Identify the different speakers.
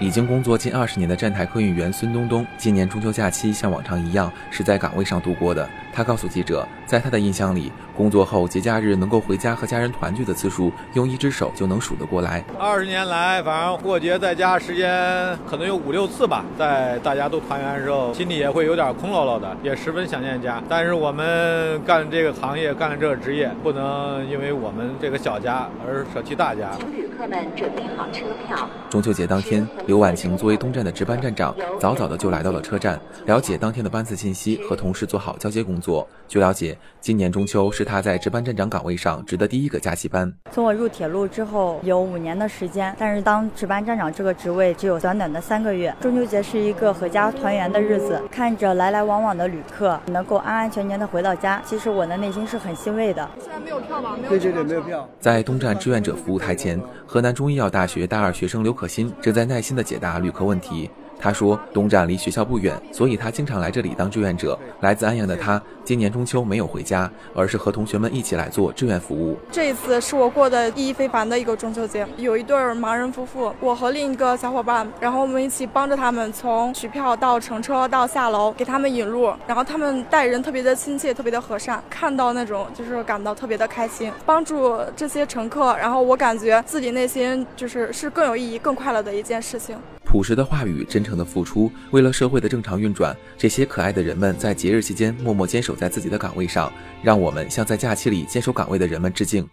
Speaker 1: 已经工作近二十年的站台客运员孙东东，今年中秋假期像往常一样是在岗位上度过的。他告诉记者，在他的印象里，工作后节假日能够回家和家人团聚的次数，用一只手就能数得过来。
Speaker 2: 二十年来，反正过节在家时间可能有五六次吧，在大家都团圆的时候，心里也会有点空落落的，也十分想念家。但是我们干这个行业，干这个职业，不能因为我们这个小家而舍弃大家。
Speaker 3: 请旅客们准备好车票。
Speaker 1: 中秋节当天，刘婉晴作为东站的值班站长，早早的就来到了车站，了解当天的班次信息，和同事做好交接工作。据了解，今年中秋是他在值班站长岗位上值的第一个假期班。
Speaker 4: 从我入铁路之后有五年的时间，但是当值班站长这个职位只有短短的三个月。中秋节是一个阖家团圆的日子，看着来来往往的旅客能够安安全全的回到家，其实我的内心是很欣慰的。
Speaker 5: 现在没有票吗？
Speaker 6: 对对对，没有票。
Speaker 1: 在东站志愿者服务台前，河南中医药大学大二学生刘可欣正在耐心的解答旅客问题。他说：“东站离学校不远，所以他经常来这里当志愿者。来自安阳的他，今年中秋没有回家，而是和同学们一起来做志愿服务。
Speaker 5: 这一次是我过的意义非凡的一个中秋节。有一对盲人夫妇，我和另一个小伙伴，然后我们一起帮着他们从取票到乘车到下楼，给他们引路。然后他们待人特别的亲切，特别的和善，看到那种就是感到特别的开心，帮助这些乘客。然后我感觉自己内心就是是更有意义、更快乐的一件事情。”
Speaker 1: 朴实的话语，真诚的付出，为了社会的正常运转，这些可爱的人们在节日期间默默坚守在自己的岗位上，让我们向在假期里坚守岗位的人们致敬。